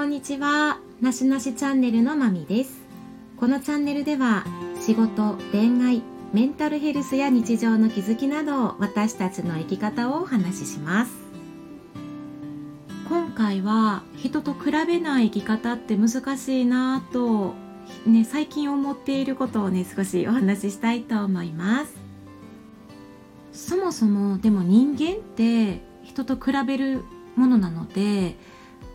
こんにちは。なしなしチャンネルのまみです。このチャンネルでは仕事恋愛メンタルヘルスや日常の気づきなど私たちの生き方をお話しします。今回は人と比べない生き方って難しいなぁとね最近思っていることをね少しお話ししたいと思います。そもそもでも人間って人と比べるものなので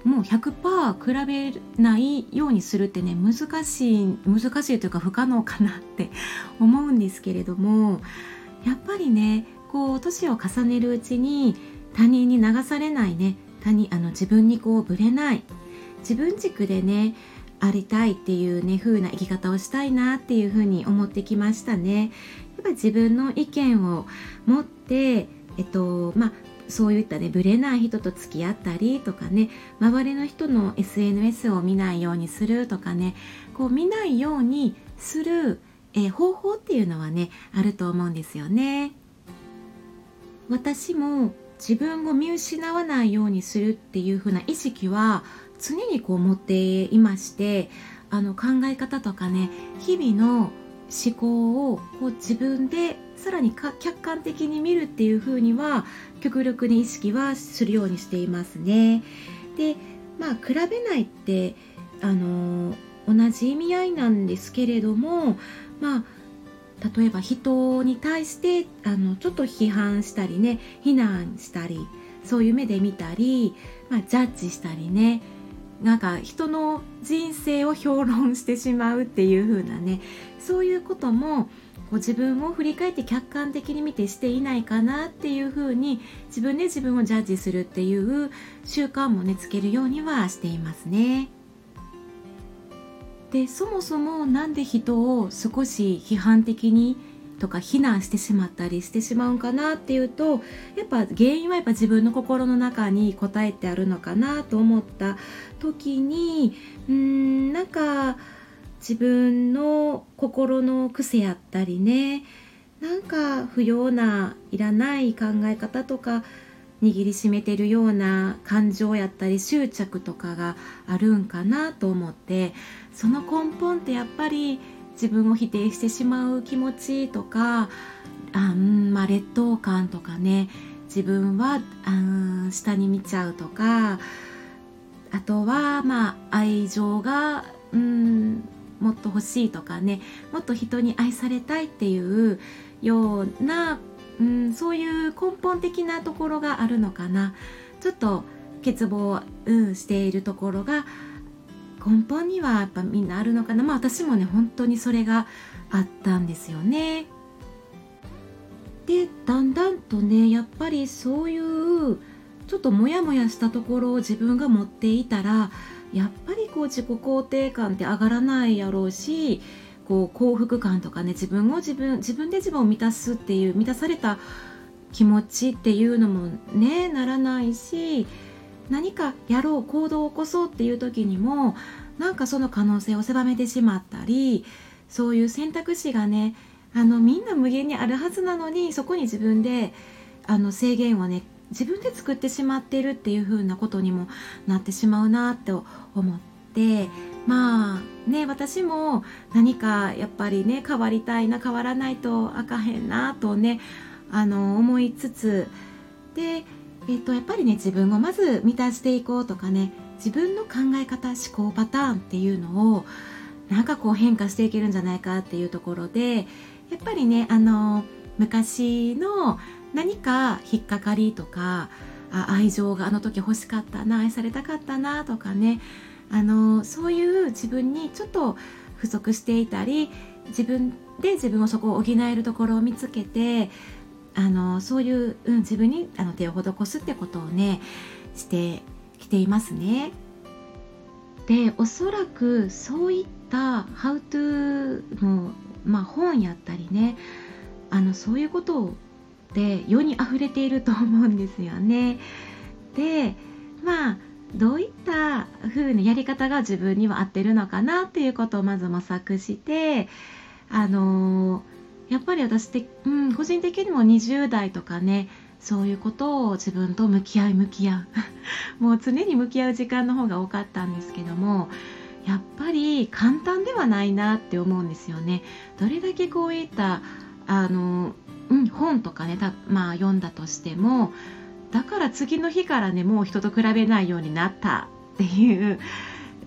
もう100%比べないようにするってね難しい難しいというか不可能かなって 思うんですけれどもやっぱりねこう年を重ねるうちに他人に流されないね他人あの自分にこうぶれない自分軸でねありたいっていうね風な生き方をしたいなっていう風に思ってきましたね。やっぱ自分の意見を持ってえっとまあそういったねブレない人と付き合ったりとかね周りの人の SNS を見ないようにするとかねこう見ないようにする、えー、方法っていうのはねあると思うんですよね。私も自分を見失わないようにするっていう風な意識は常にこう持っていましてあの考え方とかね日々の思考をこう自分でさらに客観的に見るっていう風には極力に意識はするようにしていますね。でまあ比べないってあの同じ意味合いなんですけれどもまあ例えば人に対してあのちょっと批判したりね非難したりそういう目で見たり、まあ、ジャッジしたりねなんか人の人生を評論してしまうっていう風なねそういうこともこう自分を振り返って客観的に見てしていないかなっていうふうに自分で自分をジャッジするっていう習慣もねつけるようにはしていますね。でそもそも何で人を少し批判的にとか非難してしまったりしてしまうんかなっていうとやっぱ原因はやっぱ自分の心の中に答えてあるのかなと思った時にうーんなんか自分の心の癖やったりねなんか不要ないらない考え方とか握りしめてるような感情やったり執着とかがあるんかなと思ってその根本ってやっぱり自分を否定してしまう気持ちとかあん、まあ、劣等感とかね自分はあ下に見ちゃうとかあとはまあ愛情がうんもっと欲しいとかねもっと人に愛されたいっていうような、うん、そういう根本的なところがあるのかなちょっと欠乏、うん、しているところが根本にはやっぱみんなあるのかなまあ私もね本当にそれがあったんですよね。でだんだんとねやっぱりそういうちょっとモヤモヤしたところを自分が持っていたらやっぱりこう自己肯定感って上がらないやろうしこう幸福感とかね自分を自分自分で自分を満たすっていう満たされた気持ちっていうのもねならないし何かやろう行動を起こそうっていう時にもなんかその可能性を狭めてしまったりそういう選択肢がねあのみんな無限にあるはずなのにそこに自分であの制限をね自分で作ってしまっているっていう風なことにもなってしまうなって思ってまあね私も何かやっぱりね変わりたいな変わらないとあかへんなとねあの思いつつで、えっと、やっぱりね自分をまず満たしていこうとかね自分の考え方思考パターンっていうのをなんかこう変化していけるんじゃないかっていうところでやっぱりねあの昔の何か引っかかりとかあ愛情があの時欲しかったな愛されたかったなとかねあのそういう自分にちょっと不足していたり自分で自分をそこを補えるところを見つけてあのそういう、うん、自分にあの手を施すってことをねしてきていますね。でおそらくそういった「How to の」まあ、本やったりねあのそういうことをって世に溢れていると思うんですよね。でまあどういった風なやり方が自分には合ってるのかなっていうことをまず模索してあのやっぱり私って、うん、個人的にも20代とかねそういうことを自分と向き合い向き合う もう常に向き合う時間の方が多かったんですけどもやっぱり簡単ではないなって思うんですよね。どれだけこういったあの、うん、本とかねた、まあ、読んだとしてもだから次の日からねもう人と比べないようになったっていう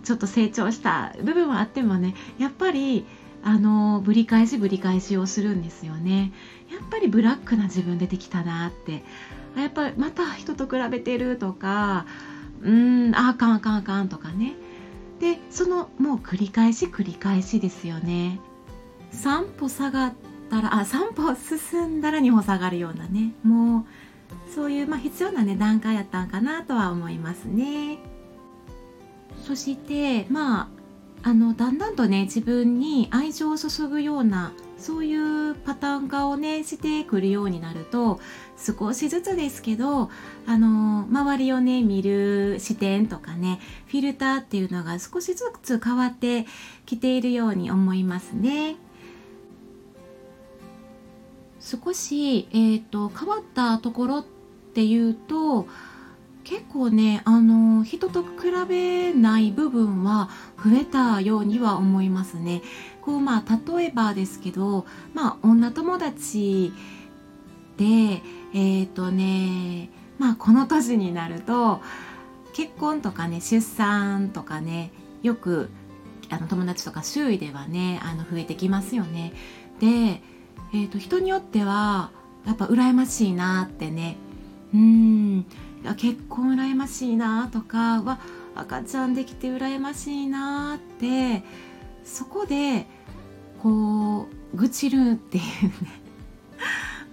ちょっと成長した部分はあってもねやっぱりあのぶり返しぶり返しをするんですよね。やっぱりブラックな自分出てきたなって。やっぱりまた人と比べてるとかうんああかんあかんあかんとかね。でそのもう繰り返し繰り返しですよね。3歩下がったらあ3歩進んだら2歩下がるようなねもうそういう、まあ、必要なね段階やったんかなとは思いますねそしてまああのだんだんとね自分に愛情を注ぐようなそういうパターン化をねしてくるようになると少しずつですけどあの周りをね見る視点とかねフィルターっていうのが少しずつ変わってきているように思いますね。少し、えーと、変わったところっていうと結構ねあの人と比べない部分は増えたようには思いますね。こうまあ例えばですけどまあ女友達でえっ、ー、とねまあこの年になると結婚とかね出産とかねよくあの友達とか周囲ではねあの増えてきますよね。で、えーと人によってはやっぱ羨ましいなってね。うん。結婚羨ましいなとかは赤ちゃんできて羨ましいなってそこでこう愚痴るっていうね。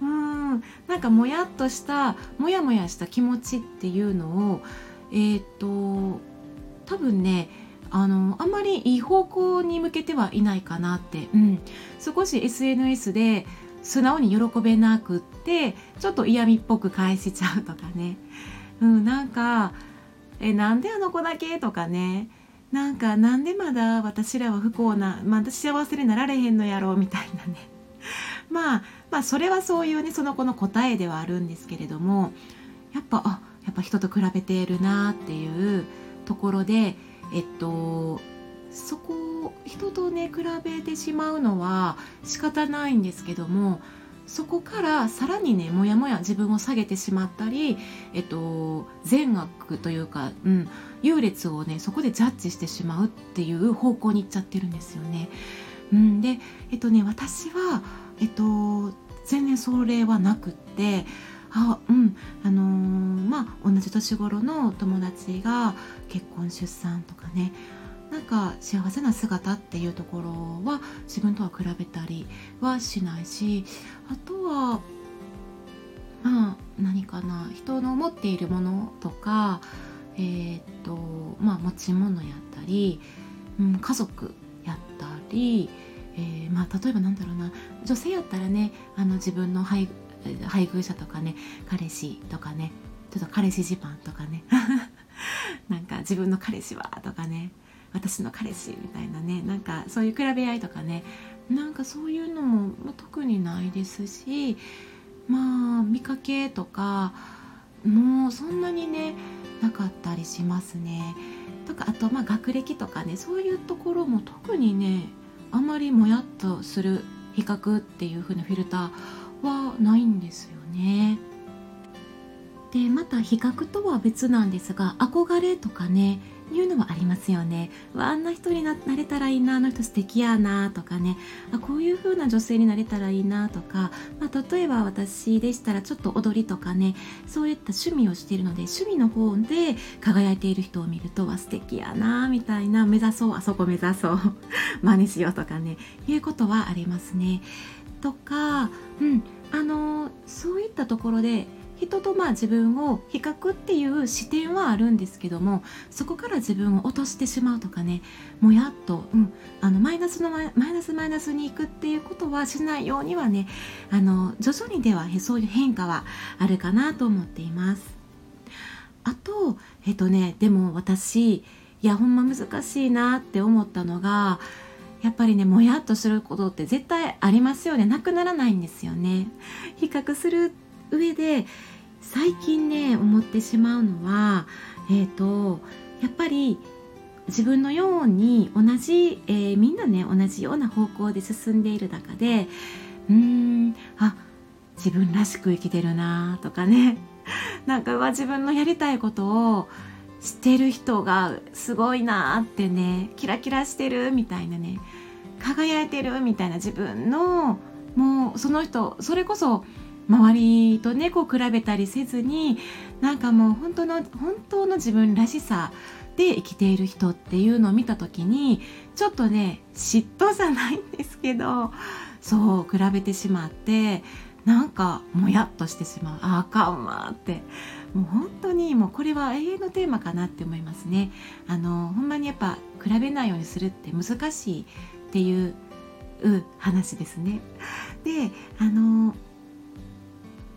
うん。なんかもやっとしたもやもやした気持ちっていうのをえっ、ー、と多分ねあのあんまりいい方向に向けてはいないかなって、うん、少し SNS で素直に喜べなくってちょっと嫌味っぽく返しちゃうとかね。うん、なんか「えなんであの子だけ?」とかね。なんかなんでまだ私らは不幸なまだ幸せになられへんのやろうみたいなね。まあまあそれはそういうねその子の答えではあるんですけれどもやっぱあやっぱ人と比べているなっていうところでえっとそこを人とね比べてしまうのは仕方ないんですけどもそこからさらにねもやもや自分を下げてしまったり、えっと、善悪というか、うん、優劣をねそこでジャッジしてしまうっていう方向に行っちゃってるんですよね。うん、でえっとね私は、えっと、全然それはなくってあうん。あのー、まあ同じ年頃の友達が結婚出産とかね。なんか幸せな姿っていうところは自分とは比べたりはしないしあとはまあ何かな人の持っているものとかえー、っとまあ持ち物やったり、うん、家族やったり、えー、まあ例えばなんだろうな女性やったらねあの自分の配配偶者とかね彼氏とかねちょっと彼氏ジパンとかね なんか自分の彼氏はとかね私の彼氏みたいなねなんかそういう比べ合いとかねなんかそういうのも、特にないですしまあ見かけとかもうそんなにねなかったりしますね。とかあとまあ学歴とかねそういうところも特にねあまりもやっとする比較っていう風なフィルターはないんですよね。でまた比較とは別なんですが憧れとかねいうのもありますよね。あんな人になれたらいいなあの人素敵やなとかねあこういう風な女性になれたらいいなとか、まあ、例えば私でしたらちょっと踊りとかねそういった趣味をしているので趣味の方で輝いている人を見るとは素敵やなみたいな目指そうあそこ目指そう真似しようとかねいうことはありますね。とか、うん、あのそういったところで人とまあ自分を比較っていう視点はあるんですけどもそこから自分を落としてしまうとかねもやっと、うん、あのマイナスのマイナスマイナスに行くっていうことはしないようにはねあの徐々にではそういう変化はあるかなと思っています。あとえっとねでも私いやほんま難しいなって思ったのがやっぱりねもやっとすることって絶対ありますよね。なくならないんですよね。比較する上で最近ね思ってしまうのはえっ、ー、とやっぱり自分のように同じ、えー、みんなね同じような方向で進んでいる中でうーんあ自分らしく生きてるなとかね。なんかは自分のやりたいことをしてる人がすごいなってねキラキラしてるみたいなね輝いてるみたいな自分のもうその人それこそ周りとねこう比べたりせずになんかもう本当の本当の自分らしさで生きている人っていうのを見た時にちょっとね嫉妬じゃないんですけどそう比べてしまってなんかもやっとしてしまう。ああかんわって。もう本当にもうこれは永遠のテーマかなって思いますね。あのほんまにやっぱ比べないようにするって難しいっていう話ですね。であの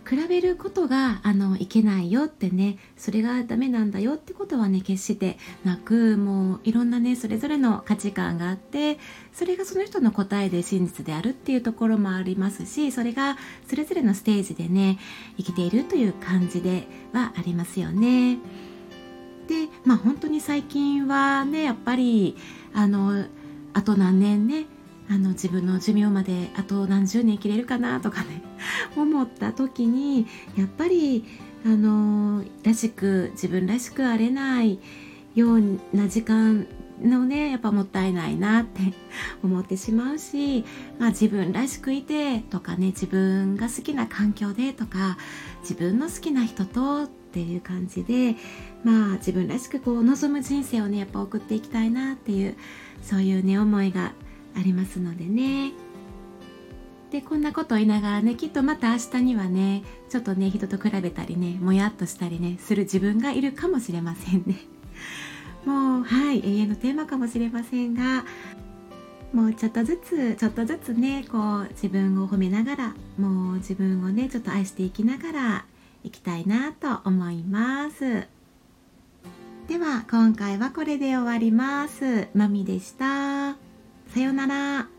比べることがあのいけないよってねそれがダメなんだよってことはね決してなくもういろんなねそれぞれの価値観があってそれがその人の答えで真実であるっていうところもありますしそれがそれぞれのステージでね生きているという感じではありますよね。でまあ本当に最近はねやっぱりあのあと何年ねあの自分の寿命まであと何十年生きれるかなとかね 思った時にやっぱりあのらしく自分らしくあれないような時間のねやっぱもったいないなって 思ってしまうし、まあ、自分らしくいてとかね自分が好きな環境でとか自分の好きな人とっていう感じでまあ自分らしくこう望む人生をねやっぱ送っていきたいなっていうそういうね思いがありますのでね。でこんなことを言いながらねきっとまた明日にはねちょっとね人と比べたりねもやっとしたりねする自分がいるかもしれませんね。もうはい永遠のテーマかもしれませんがもうちょっとずつちょっとずつねこう自分を褒めながらもう自分をねちょっと愛していきながらいきたいなと思います。では今回はこれで終わります。まみでした。さようなら。